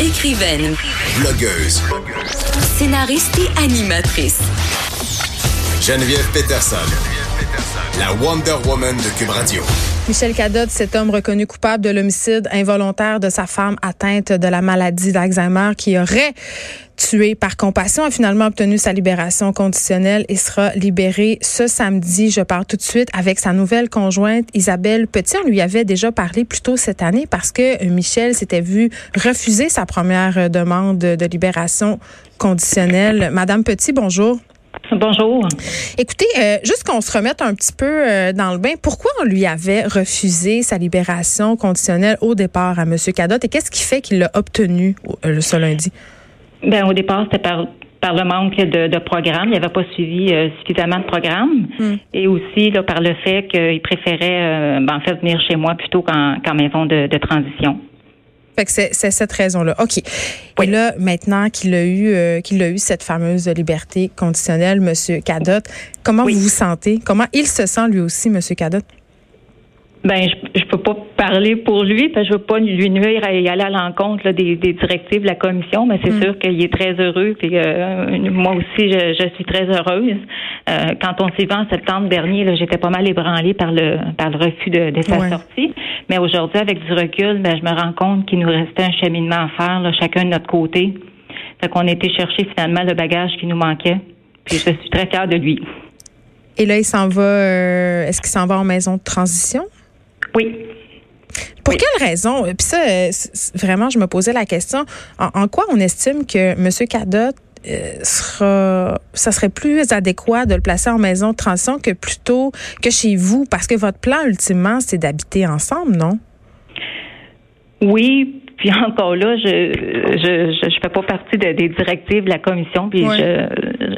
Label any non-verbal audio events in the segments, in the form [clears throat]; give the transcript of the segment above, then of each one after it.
Écrivaine, Blogueuse. scénariste et animatrice. Geneviève Peterson. La Wonder Woman de Cube Radio. Michel Cadotte, cet homme reconnu coupable de l'homicide involontaire de sa femme atteinte de la maladie d'Alzheimer qui aurait tué par compassion, a finalement obtenu sa libération conditionnelle et sera libéré ce samedi. Je pars tout de suite avec sa nouvelle conjointe Isabelle Petit. On lui avait déjà parlé plus tôt cette année parce que Michel s'était vu refuser sa première demande de libération conditionnelle. Madame Petit, bonjour. Bonjour. Écoutez, euh, juste qu'on se remette un petit peu euh, dans le bain, pourquoi on lui avait refusé sa libération conditionnelle au départ à M. Cadotte et qu'est-ce qui fait qu'il l'a obtenu euh, ce lundi? Ben, au départ, c'était par, par le manque de, de programme. Il n'y avait pas suivi euh, suffisamment de programme. Hmm. Et aussi là, par le fait qu'il préférait euh, ben, en fait venir chez moi plutôt qu'en maison de, de transition. Fait que c'est cette raison-là. OK. Oui. Et là, maintenant qu'il a eu euh, qu'il a eu cette fameuse liberté conditionnelle, M. Cadotte, comment Oui. vous vous sentez? Comment il se sent lui aussi, M. Cadotte? Ben, je, je peux pas parler pour lui parce que je veux pas lui nuire et aller à l'encontre des, des directives de la commission, mais c'est Mm. sûr qu'il est très heureux. Puis euh, moi aussi, je, je suis très heureuse. Euh, quand on s'est vu en septembre dernier, j'étais pas mal ébranlée par le par le refus de, de sa Ouais. sortie. Mais aujourd'hui, avec du recul, ben, je me rends compte qu'il nous restait un cheminement à faire, là, chacun de notre côté. Fait qu'on a été chercher finalement le bagage qui nous manquait. Puis je suis très fière de lui. Et là, il s'en va. euh, Est-ce qu'il s'en va en maison de transition? Oui. Pour Oui. quelle raison? Puis ça, euh, vraiment, je me posais la question. En, en quoi on estime que M. Cadotte euh, sera, ça serait plus adéquat de le placer en maison de transition que plutôt que chez vous? Parce que votre plan, ultimement, c'est d'habiter ensemble, non? Oui, puis encore là, je je je, je fais pas partie de- des directives de la commission, puis je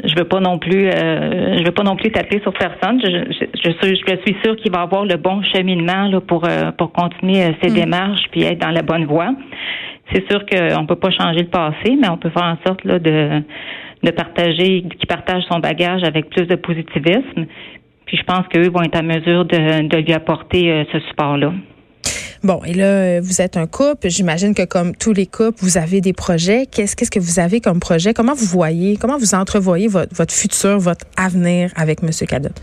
je veux pas non plus euh, je veux pas non plus taper sur personne. Je je, je, suis, je suis sûre qu'il va avoir le bon cheminement là, pour euh, pour continuer euh, ses démarches puis être dans la bonne voie. C'est sûr qu'on peut pas changer le passé, mais on peut faire en sorte là de de partager, qu'il partage son bagage avec plus de positivisme. Puis je pense qu'eux vont être à mesure de, de lui apporter euh, ce support-là. Bon, et là, euh, vous êtes un couple. J'imagine que comme tous les couples, vous avez des projets. Qu'est-ce qu'est-ce que vous avez comme projet? Comment vous voyez, comment vous entrevoyez votre, votre futur, votre avenir avec M. Cadotte?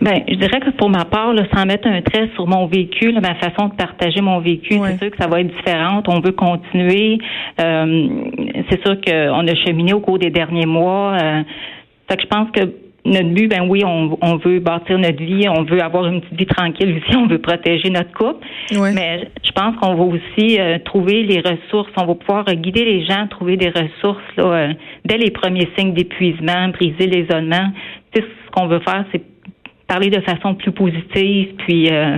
Ben, je dirais que pour ma part, là, sans mettre un trait sur mon vécu, là, ma façon de partager mon vécu, Ouais. c'est sûr que ça va être différente. On veut continuer. Euh, c'est sûr qu'on a cheminé au cours des derniers mois. Euh, fait que je pense que notre but, ben oui, on, on veut bâtir notre vie, on veut avoir une petite vie tranquille aussi, [laughs] on veut protéger notre couple. Ouais. Mais je pense qu'on va aussi euh, trouver les ressources. On va pouvoir euh, guider les gens trouver des ressources là, euh, dès les premiers signes d'épuisement, briser l'isolement. Tu sais, ce qu'on veut faire, c'est parler de façon plus positive, puis euh,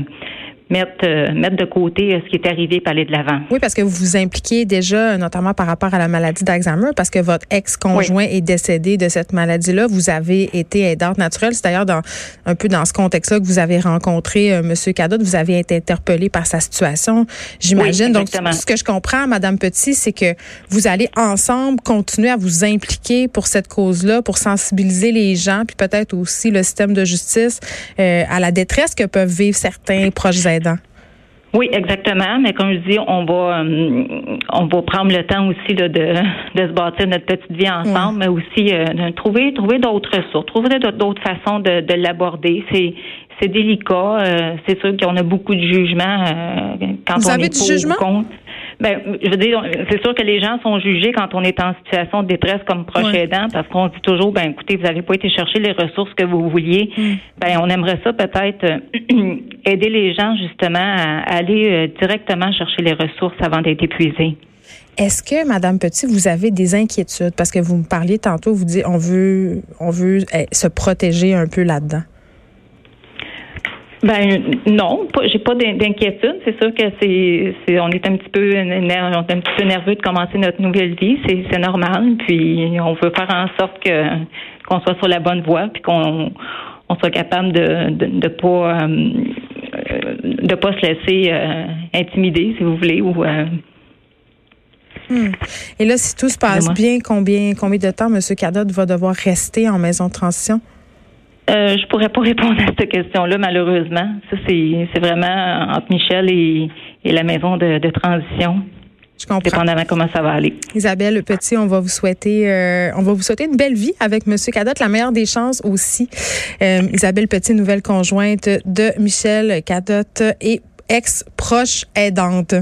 mettre euh, mettre de côté euh, ce qui est arrivé, puis aller de l'avant. Oui, parce que vous vous impliquez déjà, notamment par rapport à la maladie d'Alzheimer, parce que votre ex-conjoint est décédé de cette maladie-là. Vous avez été aidante naturelle. C'est d'ailleurs dans, un peu dans ce contexte-là que vous avez rencontré euh, M. Cadotte. Vous avez été interpellé par sa situation, j'imagine. Oui, Donc, ce que je comprends, Madame Petit, c'est que vous allez ensemble continuer à vous impliquer pour cette cause-là, pour sensibiliser les gens, puis peut-être aussi le système de justice euh, à la détresse que peuvent vivre certains proches aidants. Oui, exactement. Mais comme je dis, on va euh, on va prendre le temps aussi là, de, de se bâtir notre petite vie ensemble, mais aussi euh, de trouver trouver d'autres ressources, trouver d'autres façons de, de l'aborder. C'est c'est délicat. euh, c'est sûr qu'on a beaucoup de jugements quand Vous on avez est du jugement? ou contre. Ben, je veux dire, c'est sûr que les gens sont jugés quand on est en situation de détresse comme proche aidant, parce qu'on dit toujours, ben écoutez, vous n'avez pas été chercher les ressources que vous vouliez. Mm. Ben, on aimerait ça peut-être euh, [clears throat] aider les gens justement à aller euh, directement chercher les ressources avant d'être épuisés. Est-ce que, Madame Petit, vous avez des inquiétudes? Parce que vous me parliez tantôt, vous dites on veut, on veut eh, se protéger un peu là-dedans. Ben non, j'ai pas d'in- d'inquiétude. C'est sûr que c'est, c'est, on est un petit peu, ner- on est un petit peu nerveux de commencer notre nouvelle vie. C'est, c'est normal. Puis on veut faire en sorte que qu'on soit sur la bonne voie, puis qu'on on soit capable de de, de pas euh, de pas se laisser euh, intimider, si vous voulez, ou euh, Et là, si tout se passe bien, combien, combien de temps M. Cadotte va devoir rester en maison de transition? Euh, je pourrais pas [laughs] répondre à cette question-là, malheureusement. Ça, c'est, vraiment entre Michel et, et la maison de, de transition. Je comprends. Dépendamment comment ça va aller. Isabelle Petit, on va vous souhaiter, euh, on va vous souhaiter une belle vie avec Monsieur Cadotte, la meilleure des chances aussi. Euh, Isabelle Petit, nouvelle conjointe de Michel Cadotte et ex-proche aidante.